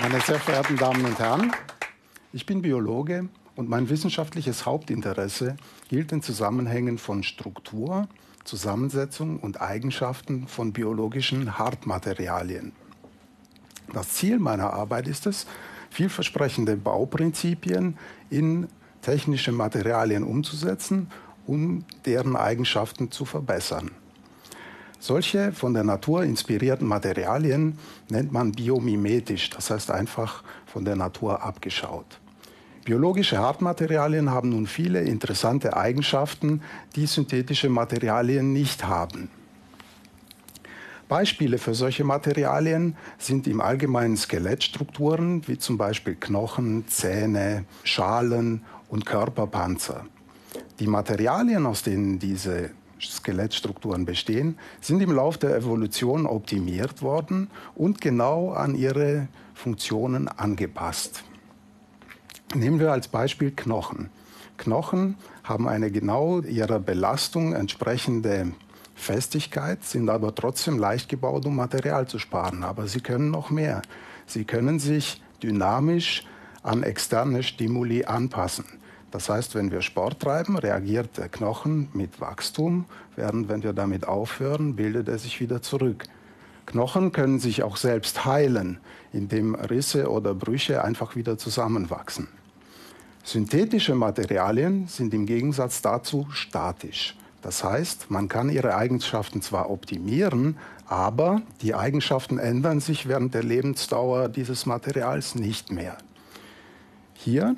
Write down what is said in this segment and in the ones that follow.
Meine sehr verehrten Damen und Herren, ich bin Biologe und mein wissenschaftliches Hauptinteresse gilt den Zusammenhängen von Struktur, Zusammensetzung und Eigenschaften von biologischen Hartmaterialien. Das Ziel meiner Arbeit ist es, vielversprechende Bauprinzipien in technische Materialien umzusetzen, um deren Eigenschaften zu verbessern. Solche von der Natur inspirierten Materialien nennt man biomimetisch, das heißt einfach von der Natur abgeschaut. Biologische Hartmaterialien haben nun viele interessante Eigenschaften, die synthetische Materialien nicht haben. Beispiele für solche Materialien sind im Allgemeinen Skelettstrukturen, wie zum Beispiel Knochen, Zähne, Schalen und Körperpanzer. Die Materialien, aus denen diese Skelettstrukturen bestehen, sind im Laufe der Evolution optimiert worden und genau an ihre Funktionen angepasst. Nehmen wir als Beispiel Knochen. Knochen haben eine genau ihrer Belastung entsprechende Festigkeit, sind aber trotzdem leicht gebaut, um Material zu sparen. Aber sie können noch mehr. Sie können sich dynamisch an externe Stimuli anpassen. Das heißt, wenn wir Sport treiben, reagiert der Knochen mit Wachstum, während wenn wir damit aufhören, bildet er sich wieder zurück. Knochen können sich auch selbst heilen, indem Risse oder Brüche einfach wieder zusammenwachsen. Synthetische Materialien sind im Gegensatz dazu statisch. Das heißt, man kann ihre Eigenschaften zwar optimieren, aber die Eigenschaften ändern sich während der Lebensdauer dieses Materials nicht mehr. Hier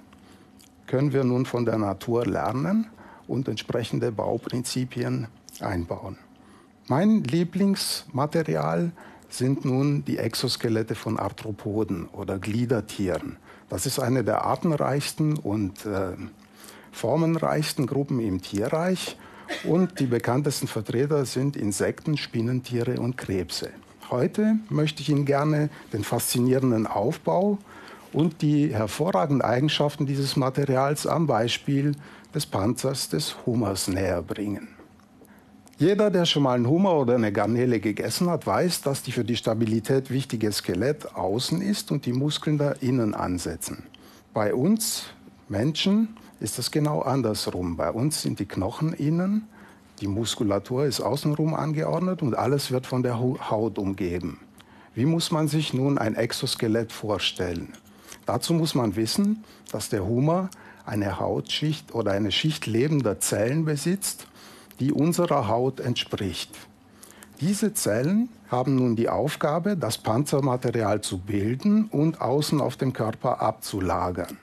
können wir nun von der Natur lernen und entsprechende Bauprinzipien einbauen. Mein Lieblingsmaterial sind nun die Exoskelette von Arthropoden oder Gliedertieren. Das ist eine der artenreichsten und äh, formenreichsten Gruppen im Tierreich und die bekanntesten Vertreter sind Insekten, Spinnentiere und Krebse. Heute möchte ich Ihnen gerne den faszinierenden Aufbau und die hervorragenden Eigenschaften dieses Materials am Beispiel des Panzers des Hummers näher bringen. Jeder, der schon mal einen Hummer oder eine Garnele gegessen hat, weiß, dass die für die Stabilität wichtige Skelett außen ist und die Muskeln da innen ansetzen. Bei uns Menschen ist das genau andersrum. Bei uns sind die Knochen innen, die Muskulatur ist außenrum angeordnet und alles wird von der Haut umgeben. Wie muss man sich nun ein Exoskelett vorstellen? Dazu muss man wissen, dass der Hummer eine Hautschicht oder eine Schicht lebender Zellen besitzt, die unserer Haut entspricht. Diese Zellen haben nun die Aufgabe, das Panzermaterial zu bilden und außen auf dem Körper abzulagern.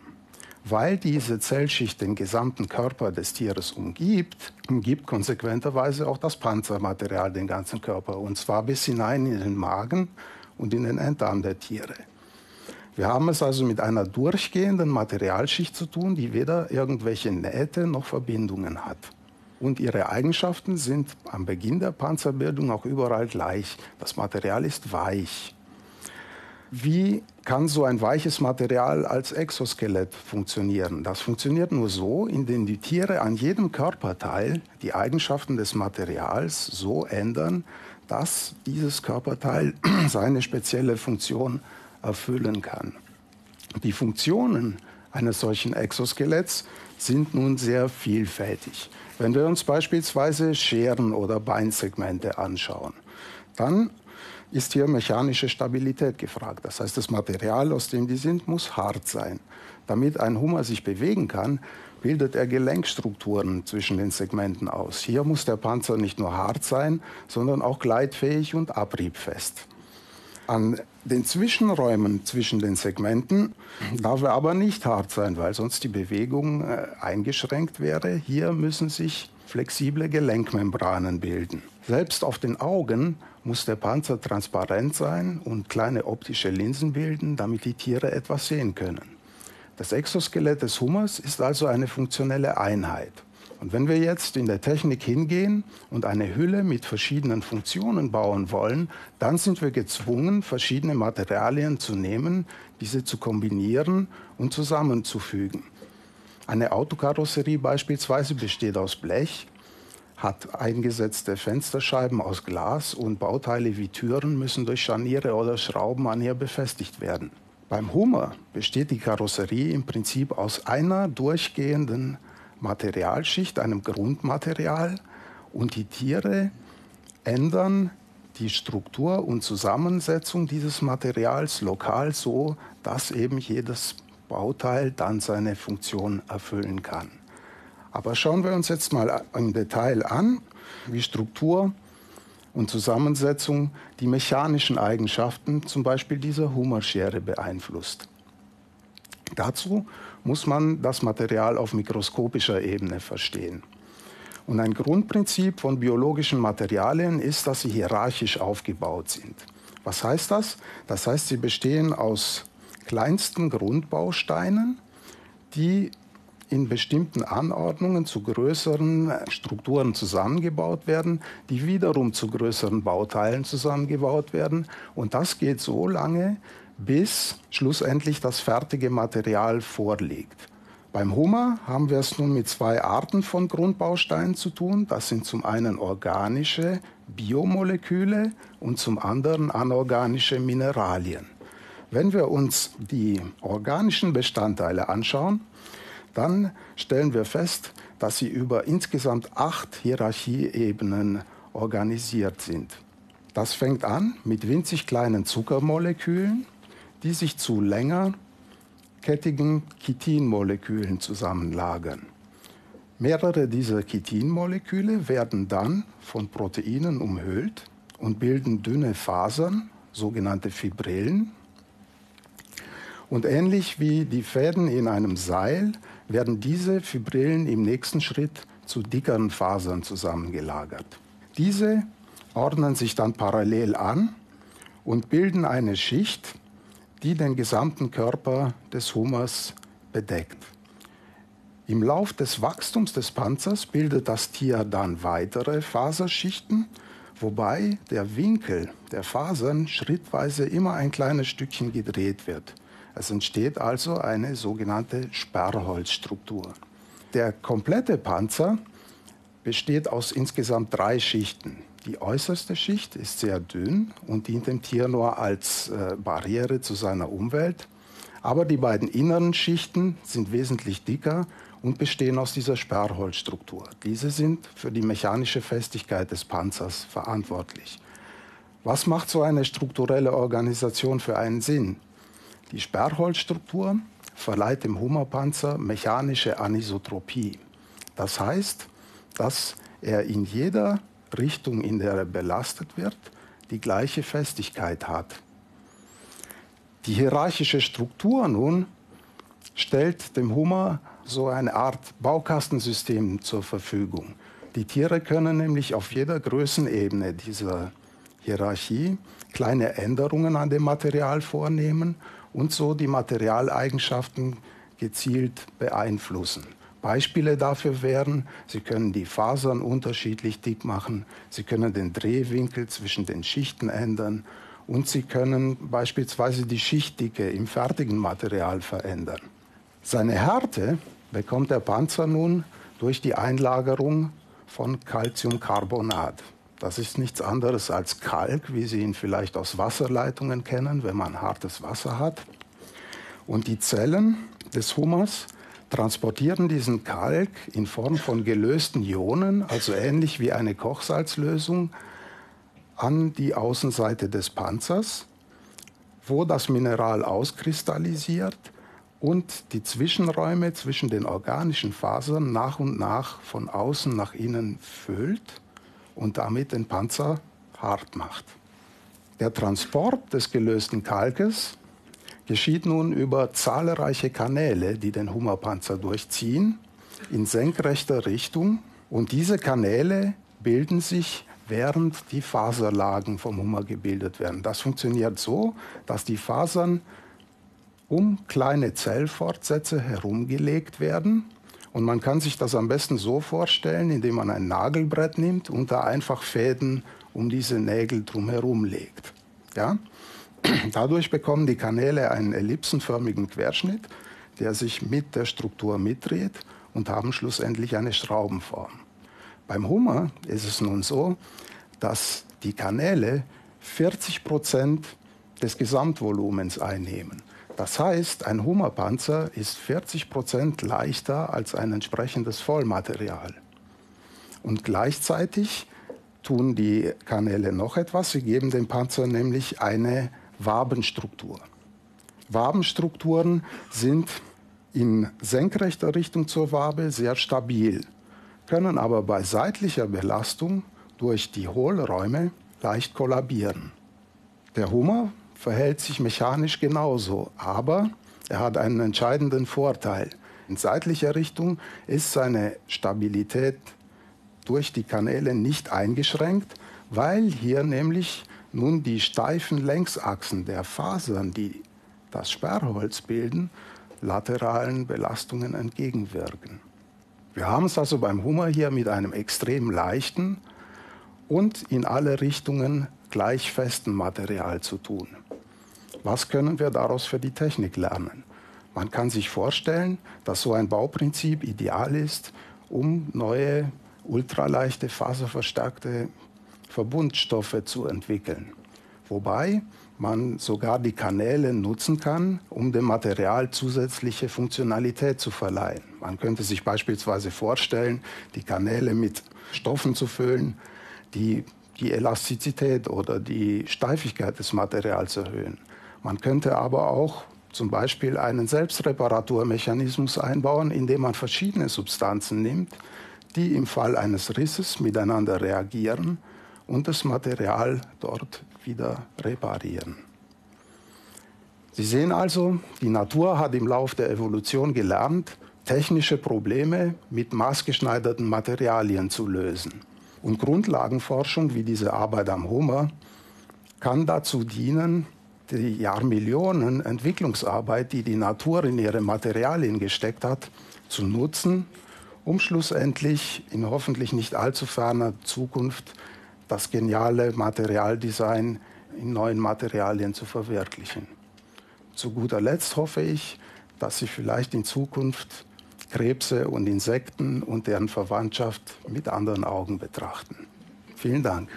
Weil diese Zellschicht den gesamten Körper des Tieres umgibt, umgibt konsequenterweise auch das Panzermaterial den ganzen Körper, und zwar bis hinein in den Magen und in den Enddarm der Tiere. Wir haben es also mit einer durchgehenden Materialschicht zu tun, die weder irgendwelche Nähte noch Verbindungen hat. Und ihre Eigenschaften sind am Beginn der Panzerbildung auch überall gleich. Das Material ist weich. Wie kann so ein weiches Material als Exoskelett funktionieren? Das funktioniert nur so, indem die Tiere an jedem Körperteil die Eigenschaften des Materials so ändern, dass dieses Körperteil seine spezielle Funktion erfüllen kann. Die Funktionen eines solchen Exoskeletts sind nun sehr vielfältig. Wenn wir uns beispielsweise Scheren oder Beinsegmente anschauen, dann ist hier mechanische Stabilität gefragt. Das heißt, das Material, aus dem die sind, muss hart sein. Damit ein Hummer sich bewegen kann, bildet er Gelenkstrukturen zwischen den Segmenten aus. Hier muss der Panzer nicht nur hart sein, sondern auch gleitfähig und abriebfest. An den Zwischenräumen zwischen den Segmenten darf er aber nicht hart sein, weil sonst die Bewegung äh, eingeschränkt wäre. Hier müssen sich flexible Gelenkmembranen bilden. Selbst auf den Augen muss der Panzer transparent sein und kleine optische Linsen bilden, damit die Tiere etwas sehen können. Das Exoskelett des Hummers ist also eine funktionelle Einheit. Und wenn wir jetzt in der Technik hingehen und eine Hülle mit verschiedenen Funktionen bauen wollen, dann sind wir gezwungen, verschiedene Materialien zu nehmen, diese zu kombinieren und zusammenzufügen. Eine Autokarosserie beispielsweise besteht aus Blech, hat eingesetzte Fensterscheiben aus Glas und Bauteile wie Türen müssen durch Scharniere oder Schrauben an ihr befestigt werden. Beim Hummer besteht die Karosserie im Prinzip aus einer durchgehenden Materialschicht, einem Grundmaterial, und die Tiere ändern die Struktur und Zusammensetzung dieses Materials lokal so, dass eben jedes Bauteil dann seine Funktion erfüllen kann. Aber schauen wir uns jetzt mal im Detail an, wie Struktur und Zusammensetzung die mechanischen Eigenschaften zum Beispiel dieser Hummerschere beeinflusst. Dazu muss man das Material auf mikroskopischer Ebene verstehen. Und ein Grundprinzip von biologischen Materialien ist, dass sie hierarchisch aufgebaut sind. Was heißt das? Das heißt, sie bestehen aus kleinsten Grundbausteinen, die in bestimmten Anordnungen zu größeren Strukturen zusammengebaut werden, die wiederum zu größeren Bauteilen zusammengebaut werden. Und das geht so lange, bis schlussendlich das fertige Material vorliegt. Beim Hummer haben wir es nun mit zwei Arten von Grundbausteinen zu tun. Das sind zum einen organische Biomoleküle und zum anderen anorganische Mineralien. Wenn wir uns die organischen Bestandteile anschauen, dann stellen wir fest, dass sie über insgesamt acht Hierarchieebenen organisiert sind. Das fängt an mit winzig kleinen Zuckermolekülen, die sich zu länger kettigen Chitinmolekülen zusammenlagern. Mehrere dieser Chitinmoleküle werden dann von Proteinen umhüllt und bilden dünne Fasern, sogenannte Fibrillen. Und ähnlich wie die Fäden in einem Seil werden diese Fibrillen im nächsten Schritt zu dickeren Fasern zusammengelagert. Diese ordnen sich dann parallel an und bilden eine Schicht, die den gesamten Körper des Hummers bedeckt. Im Lauf des Wachstums des Panzers bildet das Tier dann weitere Faserschichten, wobei der Winkel der Fasern schrittweise immer ein kleines Stückchen gedreht wird. Es entsteht also eine sogenannte Sperrholzstruktur. Der komplette Panzer besteht aus insgesamt drei Schichten. Die äußerste Schicht ist sehr dünn und dient dem Tier nur als äh, Barriere zu seiner Umwelt. Aber die beiden inneren Schichten sind wesentlich dicker und bestehen aus dieser Sperrholzstruktur. Diese sind für die mechanische Festigkeit des Panzers verantwortlich. Was macht so eine strukturelle Organisation für einen Sinn? Die Sperrholzstruktur verleiht dem Hummerpanzer mechanische Anisotropie. Das heißt, dass er in jeder Richtung, in der er belastet wird, die gleiche Festigkeit hat. Die hierarchische Struktur nun stellt dem Hummer so eine Art Baukastensystem zur Verfügung. Die Tiere können nämlich auf jeder Größenebene dieser Hierarchie kleine Änderungen an dem Material vornehmen und so die Materialeigenschaften gezielt beeinflussen. Beispiele dafür wären, Sie können die Fasern unterschiedlich dick machen, Sie können den Drehwinkel zwischen den Schichten ändern und Sie können beispielsweise die Schichtdicke im fertigen Material verändern. Seine Härte bekommt der Panzer nun durch die Einlagerung von Calciumcarbonat. Das ist nichts anderes als Kalk, wie Sie ihn vielleicht aus Wasserleitungen kennen, wenn man hartes Wasser hat. Und die Zellen des Hummers transportieren diesen Kalk in Form von gelösten Ionen, also ähnlich wie eine Kochsalzlösung, an die Außenseite des Panzers, wo das Mineral auskristallisiert und die Zwischenräume zwischen den organischen Fasern nach und nach von außen nach innen füllt und damit den Panzer hart macht. Der Transport des gelösten Kalkes geschieht nun über zahlreiche Kanäle, die den Hummerpanzer durchziehen, in senkrechter Richtung. Und diese Kanäle bilden sich, während die Faserlagen vom Hummer gebildet werden. Das funktioniert so, dass die Fasern um kleine Zellfortsätze herumgelegt werden. Und man kann sich das am besten so vorstellen, indem man ein Nagelbrett nimmt und da einfach Fäden um diese Nägel drumherum legt. Ja? Dadurch bekommen die Kanäle einen ellipsenförmigen Querschnitt, der sich mit der Struktur mitdreht und haben schlussendlich eine Schraubenform. Beim Hummer ist es nun so, dass die Kanäle 40 Prozent des Gesamtvolumens einnehmen. Das heißt, ein Hummerpanzer ist 40 Prozent leichter als ein entsprechendes Vollmaterial. Und gleichzeitig tun die Kanäle noch etwas. Sie geben dem Panzer nämlich eine Wabenstruktur. Wabenstrukturen sind in senkrechter Richtung zur Wabe sehr stabil, können aber bei seitlicher Belastung durch die Hohlräume leicht kollabieren. Der Hummer verhält sich mechanisch genauso, aber er hat einen entscheidenden Vorteil. In seitlicher Richtung ist seine Stabilität durch die Kanäle nicht eingeschränkt, weil hier nämlich nun die steifen Längsachsen der Fasern, die das Sperrholz bilden, lateralen Belastungen entgegenwirken. Wir haben es also beim Hummer hier mit einem extrem leichten und in alle Richtungen gleich festen Material zu tun. Was können wir daraus für die Technik lernen? Man kann sich vorstellen, dass so ein Bauprinzip ideal ist, um neue ultraleichte faserverstärkte Verbundstoffe zu entwickeln. Wobei man sogar die Kanäle nutzen kann, um dem Material zusätzliche Funktionalität zu verleihen. Man könnte sich beispielsweise vorstellen, die Kanäle mit Stoffen zu füllen, die die Elastizität oder die Steifigkeit des Materials erhöhen. Man könnte aber auch zum Beispiel einen Selbstreparaturmechanismus einbauen, indem man verschiedene Substanzen nimmt, die im Fall eines Risses miteinander reagieren und das Material dort wieder reparieren. Sie sehen also, die Natur hat im Lauf der Evolution gelernt, technische Probleme mit maßgeschneiderten Materialien zu lösen. Und Grundlagenforschung wie diese Arbeit am Homer kann dazu dienen, die Jahrmillionen Entwicklungsarbeit, die die Natur in ihre Materialien gesteckt hat, zu nutzen um schlussendlich in hoffentlich nicht allzu ferner Zukunft das geniale Materialdesign in neuen Materialien zu verwirklichen. Zu guter Letzt hoffe ich, dass Sie vielleicht in Zukunft Krebse und Insekten und deren Verwandtschaft mit anderen Augen betrachten. Vielen Dank.